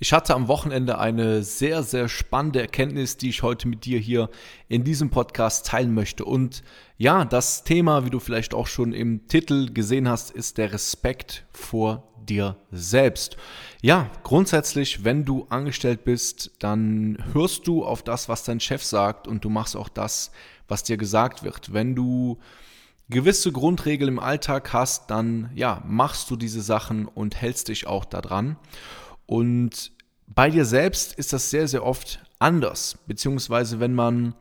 Ich hatte am Wochenende eine sehr, sehr spannende Erkenntnis, die ich heute mit dir hier in diesem Podcast teilen möchte. Und ja, das Thema, wie du vielleicht auch schon im Titel gesehen hast, ist der Respekt vor dir selbst. Ja, grundsätzlich, wenn du angestellt bist, dann hörst du auf das, was dein Chef sagt und du machst auch das, was dir gesagt wird. Wenn du gewisse Grundregeln im Alltag hast, dann ja, machst du diese Sachen und hältst dich auch daran. Und bei dir selbst ist das sehr, sehr oft anders. Beziehungsweise wenn man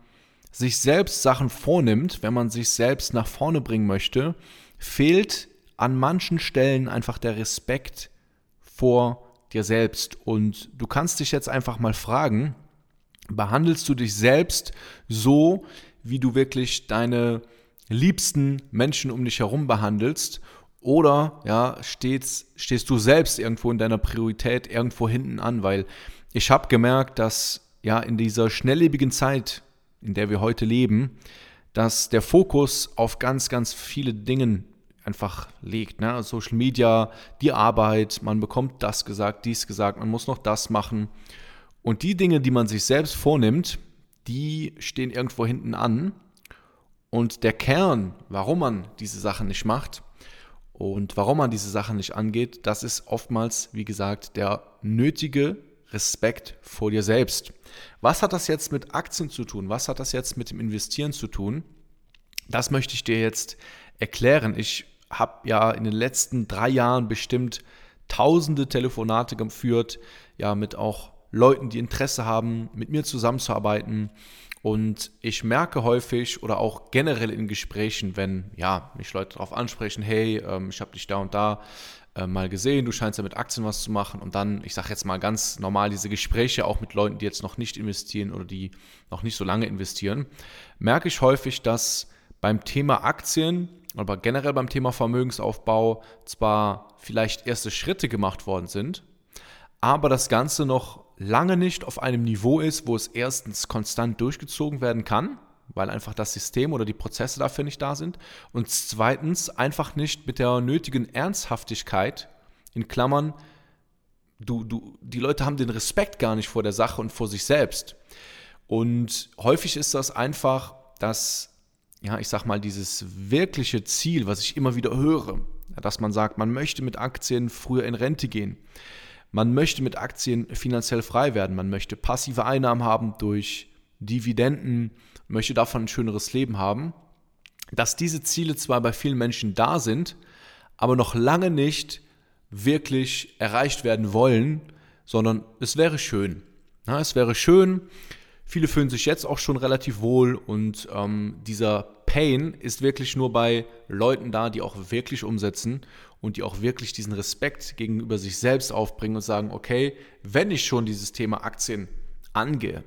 sich selbst Sachen vornimmt, wenn man sich selbst nach vorne bringen möchte, fehlt an manchen Stellen einfach der Respekt vor dir selbst. Und du kannst dich jetzt einfach mal fragen, behandelst du dich selbst so, wie du wirklich deine liebsten Menschen um dich herum behandelst? Oder ja, stehst, stehst du selbst irgendwo in deiner Priorität irgendwo hinten an, weil ich habe gemerkt, dass ja in dieser schnelllebigen Zeit, in der wir heute leben, dass der Fokus auf ganz, ganz viele Dinge einfach liegt. Ne? Social Media, die Arbeit, man bekommt das gesagt, dies gesagt, man muss noch das machen. Und die Dinge, die man sich selbst vornimmt, die stehen irgendwo hinten an. Und der Kern, warum man diese Sachen nicht macht, und warum man diese Sachen nicht angeht, das ist oftmals, wie gesagt, der nötige Respekt vor dir selbst. Was hat das jetzt mit Aktien zu tun? Was hat das jetzt mit dem Investieren zu tun? Das möchte ich dir jetzt erklären. Ich habe ja in den letzten drei Jahren bestimmt tausende Telefonate geführt, ja, mit auch Leuten, die Interesse haben, mit mir zusammenzuarbeiten und ich merke häufig oder auch generell in Gesprächen, wenn ja, mich Leute darauf ansprechen, hey, ähm, ich habe dich da und da äh, mal gesehen, du scheinst ja mit Aktien was zu machen. Und dann, ich sage jetzt mal ganz normal, diese Gespräche auch mit Leuten, die jetzt noch nicht investieren oder die noch nicht so lange investieren, merke ich häufig, dass beim Thema Aktien, aber generell beim Thema Vermögensaufbau zwar vielleicht erste Schritte gemacht worden sind, aber das Ganze noch lange nicht auf einem Niveau ist, wo es erstens konstant durchgezogen werden kann, weil einfach das System oder die Prozesse dafür nicht da sind. Und zweitens einfach nicht mit der nötigen Ernsthaftigkeit, in Klammern, du, du, die Leute haben den Respekt gar nicht vor der Sache und vor sich selbst. Und häufig ist das einfach, dass, ja, ich sag mal, dieses wirkliche Ziel, was ich immer wieder höre, dass man sagt, man möchte mit Aktien früher in Rente gehen man möchte mit Aktien finanziell frei werden, man möchte passive Einnahmen haben durch Dividenden, möchte davon ein schöneres Leben haben. Dass diese Ziele zwar bei vielen Menschen da sind, aber noch lange nicht wirklich erreicht werden wollen, sondern es wäre schön. Ja, es wäre schön, viele fühlen sich jetzt auch schon relativ wohl und ähm, dieser Pain ist wirklich nur bei Leuten da, die auch wirklich umsetzen und die auch wirklich diesen Respekt gegenüber sich selbst aufbringen und sagen, okay, wenn ich schon dieses Thema Aktien angehe,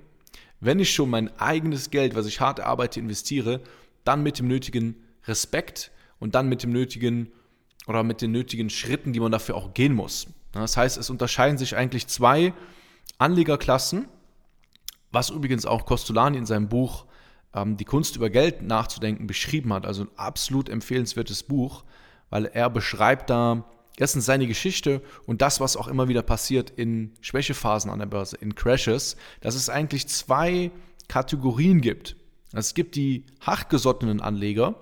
wenn ich schon mein eigenes Geld, was ich hart erarbeite, investiere, dann mit dem nötigen Respekt und dann mit dem nötigen oder mit den nötigen Schritten, die man dafür auch gehen muss. Das heißt, es unterscheiden sich eigentlich zwei Anlegerklassen, was übrigens auch Costolani in seinem Buch ähm, Die Kunst über Geld nachzudenken beschrieben hat. Also ein absolut empfehlenswertes Buch weil er beschreibt da erstens seine Geschichte und das, was auch immer wieder passiert in Schwächephasen an der Börse, in Crashes, dass es eigentlich zwei Kategorien gibt. Es gibt die hartgesottenen Anleger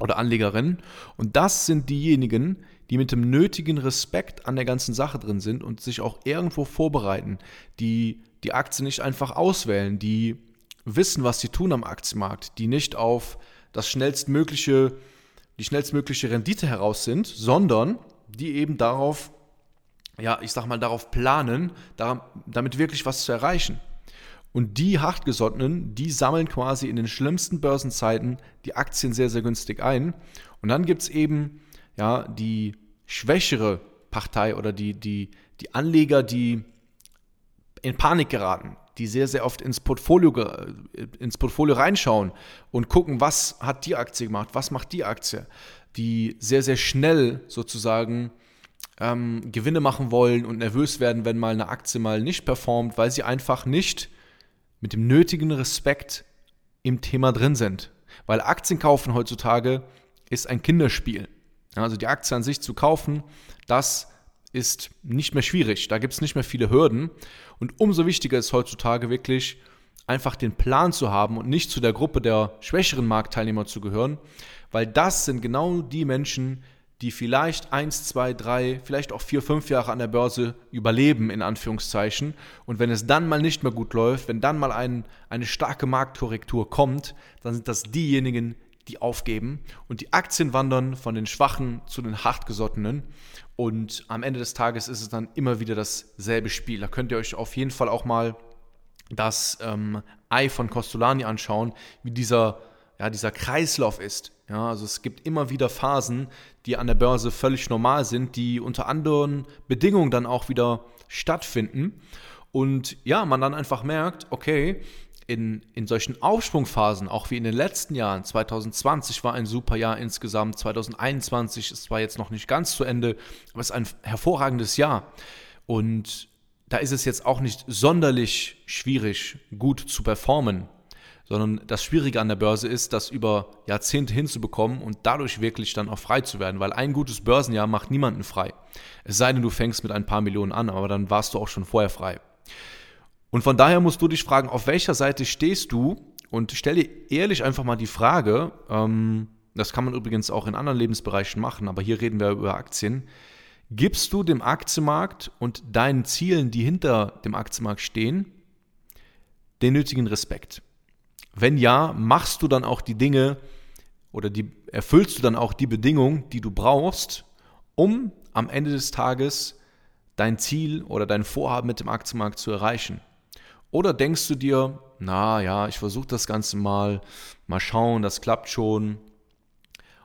oder Anlegerinnen und das sind diejenigen, die mit dem nötigen Respekt an der ganzen Sache drin sind und sich auch irgendwo vorbereiten, die die Aktie nicht einfach auswählen, die wissen, was sie tun am Aktienmarkt, die nicht auf das schnellstmögliche die schnellstmögliche Rendite heraus sind, sondern die eben darauf, ja, ich sag mal, darauf planen, damit wirklich was zu erreichen. Und die Hartgesottenen, die sammeln quasi in den schlimmsten Börsenzeiten die Aktien sehr, sehr günstig ein. Und dann gibt es eben ja, die schwächere Partei oder die, die, die Anleger, die in Panik geraten, die sehr, sehr oft ins Portfolio, ins Portfolio reinschauen und gucken, was hat die Aktie gemacht, was macht die Aktie. die sehr, sehr schnell sozusagen ähm, Gewinne machen wollen und nervös werden, wenn mal eine Aktie mal nicht performt, weil sie einfach nicht mit dem nötigen Respekt im Thema drin sind. Weil Aktien kaufen heutzutage ist ein Kinderspiel. Also die Aktie an sich zu kaufen, das ist nicht mehr schwierig. Da gibt es nicht mehr viele Hürden. Und umso wichtiger ist heutzutage wirklich, einfach den Plan zu haben und nicht zu der Gruppe der schwächeren Marktteilnehmer zu gehören, weil das sind genau die Menschen, die vielleicht eins, zwei, drei, vielleicht auch vier, fünf Jahre an der Börse überleben, in Anführungszeichen. Und wenn es dann mal nicht mehr gut läuft, wenn dann mal ein, eine starke Marktkorrektur kommt, dann sind das diejenigen, die aufgeben. Und die Aktien wandern von den Schwachen zu den Hartgesottenen. Und am Ende des Tages ist es dann immer wieder dasselbe Spiel. Da könnt ihr euch auf jeden Fall auch mal das ähm, Ei von Costolani anschauen, wie dieser, ja, dieser Kreislauf ist. Ja, also es gibt immer wieder Phasen, die an der Börse völlig normal sind, die unter anderen Bedingungen dann auch wieder stattfinden. Und ja, man dann einfach merkt, okay, in, in solchen Aufschwungphasen, auch wie in den letzten Jahren, 2020 war ein super Jahr insgesamt, 2021 ist zwar jetzt noch nicht ganz zu Ende, aber es ist ein hervorragendes Jahr. Und da ist es jetzt auch nicht sonderlich schwierig, gut zu performen, sondern das Schwierige an der Börse ist, das über Jahrzehnte hinzubekommen und dadurch wirklich dann auch frei zu werden, weil ein gutes Börsenjahr macht niemanden frei. Es sei denn, du fängst mit ein paar Millionen an, aber dann warst du auch schon vorher frei. Und von daher musst du dich fragen, auf welcher Seite stehst du und stell dir ehrlich einfach mal die Frage, ähm, das kann man übrigens auch in anderen Lebensbereichen machen, aber hier reden wir über Aktien. Gibst du dem Aktienmarkt und deinen Zielen, die hinter dem Aktienmarkt stehen, den nötigen Respekt? Wenn ja, machst du dann auch die Dinge oder die, erfüllst du dann auch die Bedingungen, die du brauchst, um am Ende des Tages dein Ziel oder dein Vorhaben mit dem Aktienmarkt zu erreichen? Oder denkst du dir, na ja, ich versuche das Ganze mal, mal schauen, das klappt schon.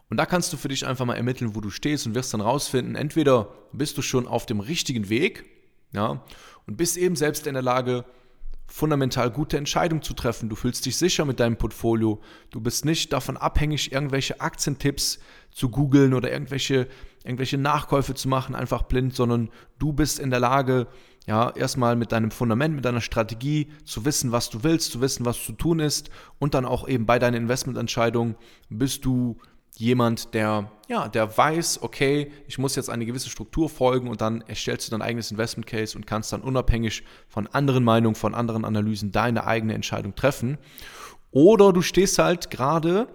Und da kannst du für dich einfach mal ermitteln, wo du stehst und wirst dann rausfinden, entweder bist du schon auf dem richtigen Weg, ja, und bist eben selbst in der Lage, fundamental gute Entscheidungen zu treffen. Du fühlst dich sicher mit deinem Portfolio. Du bist nicht davon abhängig, irgendwelche Aktientipps zu googeln oder irgendwelche, irgendwelche Nachkäufe zu machen, einfach blind, sondern du bist in der Lage, ja, erstmal mit deinem Fundament, mit deiner Strategie zu wissen, was du willst, zu wissen, was zu tun ist und dann auch eben bei deinen Investmententscheidungen bist du jemand, der, ja, der weiß, okay, ich muss jetzt eine gewisse Struktur folgen und dann erstellst du dein eigenes Investment Case und kannst dann unabhängig von anderen Meinungen, von anderen Analysen deine eigene Entscheidung treffen. Oder du stehst halt gerade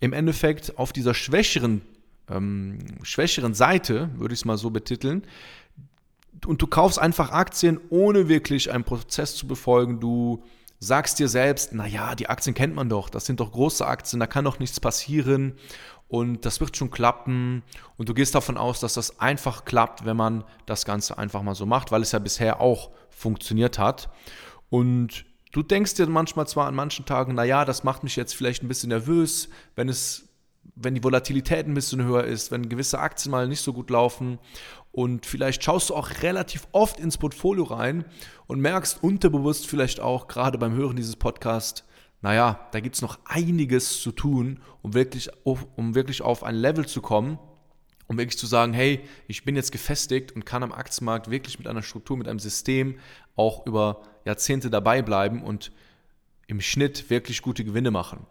im Endeffekt auf dieser schwächeren, ähm, schwächeren Seite, würde ich es mal so betiteln, und du kaufst einfach Aktien, ohne wirklich einen Prozess zu befolgen. Du sagst dir selbst, naja, die Aktien kennt man doch, das sind doch große Aktien, da kann doch nichts passieren. Und das wird schon klappen. Und du gehst davon aus, dass das einfach klappt, wenn man das Ganze einfach mal so macht, weil es ja bisher auch funktioniert hat. Und du denkst dir manchmal zwar an manchen Tagen, naja, das macht mich jetzt vielleicht ein bisschen nervös, wenn es wenn die Volatilität ein bisschen höher ist, wenn gewisse Aktien mal nicht so gut laufen und vielleicht schaust du auch relativ oft ins Portfolio rein und merkst unterbewusst vielleicht auch gerade beim Hören dieses Podcasts, naja, da gibt es noch einiges zu tun, um wirklich, auf, um wirklich auf ein Level zu kommen, um wirklich zu sagen, hey, ich bin jetzt gefestigt und kann am Aktienmarkt wirklich mit einer Struktur, mit einem System auch über Jahrzehnte dabei bleiben und im Schnitt wirklich gute Gewinne machen.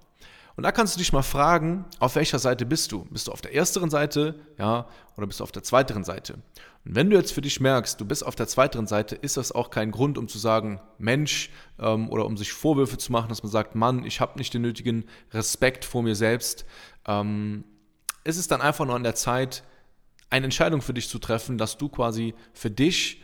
Und da kannst du dich mal fragen, auf welcher Seite bist du? Bist du auf der ersteren Seite, ja, oder bist du auf der zweiteren Seite? Und wenn du jetzt für dich merkst, du bist auf der zweiteren Seite, ist das auch kein Grund, um zu sagen, Mensch, ähm, oder um sich Vorwürfe zu machen, dass man sagt, Mann, ich habe nicht den nötigen Respekt vor mir selbst. Ähm, ist es dann einfach nur an der Zeit, eine Entscheidung für dich zu treffen, dass du quasi für dich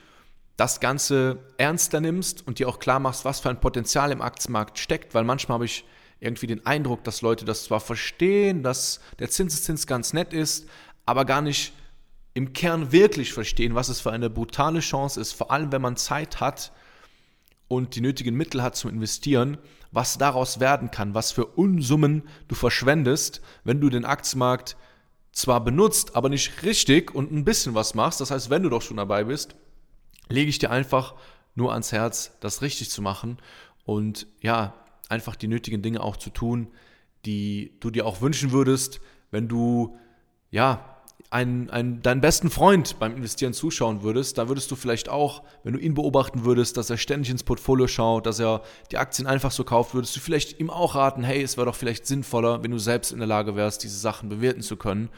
das Ganze ernster nimmst und dir auch klar machst, was für ein Potenzial im Aktienmarkt steckt, weil manchmal habe ich irgendwie den Eindruck, dass Leute das zwar verstehen, dass der Zinseszins ganz nett ist, aber gar nicht im Kern wirklich verstehen, was es für eine brutale Chance ist, vor allem wenn man Zeit hat und die nötigen Mittel hat zum Investieren, was daraus werden kann, was für Unsummen du verschwendest, wenn du den Aktienmarkt zwar benutzt, aber nicht richtig und ein bisschen was machst. Das heißt, wenn du doch schon dabei bist, lege ich dir einfach nur ans Herz, das richtig zu machen und ja, einfach die nötigen Dinge auch zu tun, die du dir auch wünschen würdest, wenn du ja, einen, einen, deinen besten Freund beim Investieren zuschauen würdest, da würdest du vielleicht auch, wenn du ihn beobachten würdest, dass er ständig ins Portfolio schaut, dass er die Aktien einfach so kauft, würdest du vielleicht ihm auch raten, hey, es wäre doch vielleicht sinnvoller, wenn du selbst in der Lage wärst, diese Sachen bewerten zu können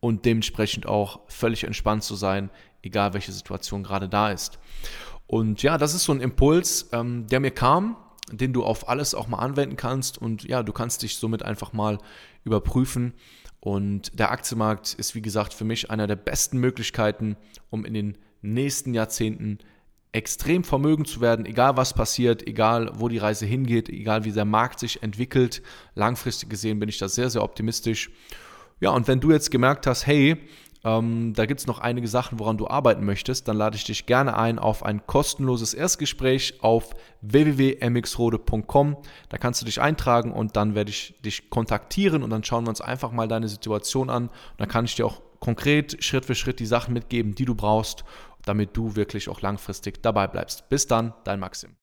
und dementsprechend auch völlig entspannt zu sein, egal welche Situation gerade da ist. Und ja, das ist so ein Impuls, ähm, der mir kam, den du auf alles auch mal anwenden kannst und ja, du kannst dich somit einfach mal überprüfen. Und der Aktienmarkt ist, wie gesagt, für mich einer der besten Möglichkeiten, um in den nächsten Jahrzehnten extrem vermögend zu werden, egal was passiert, egal wo die Reise hingeht, egal wie der Markt sich entwickelt. Langfristig gesehen bin ich da sehr, sehr optimistisch. Ja, und wenn du jetzt gemerkt hast, hey, ähm, da gibt es noch einige Sachen, woran du arbeiten möchtest. Dann lade ich dich gerne ein auf ein kostenloses Erstgespräch auf www.mxrode.com. Da kannst du dich eintragen und dann werde ich dich kontaktieren und dann schauen wir uns einfach mal deine Situation an. Und dann kann ich dir auch konkret Schritt für Schritt die Sachen mitgeben, die du brauchst, damit du wirklich auch langfristig dabei bleibst. Bis dann, dein Maxim.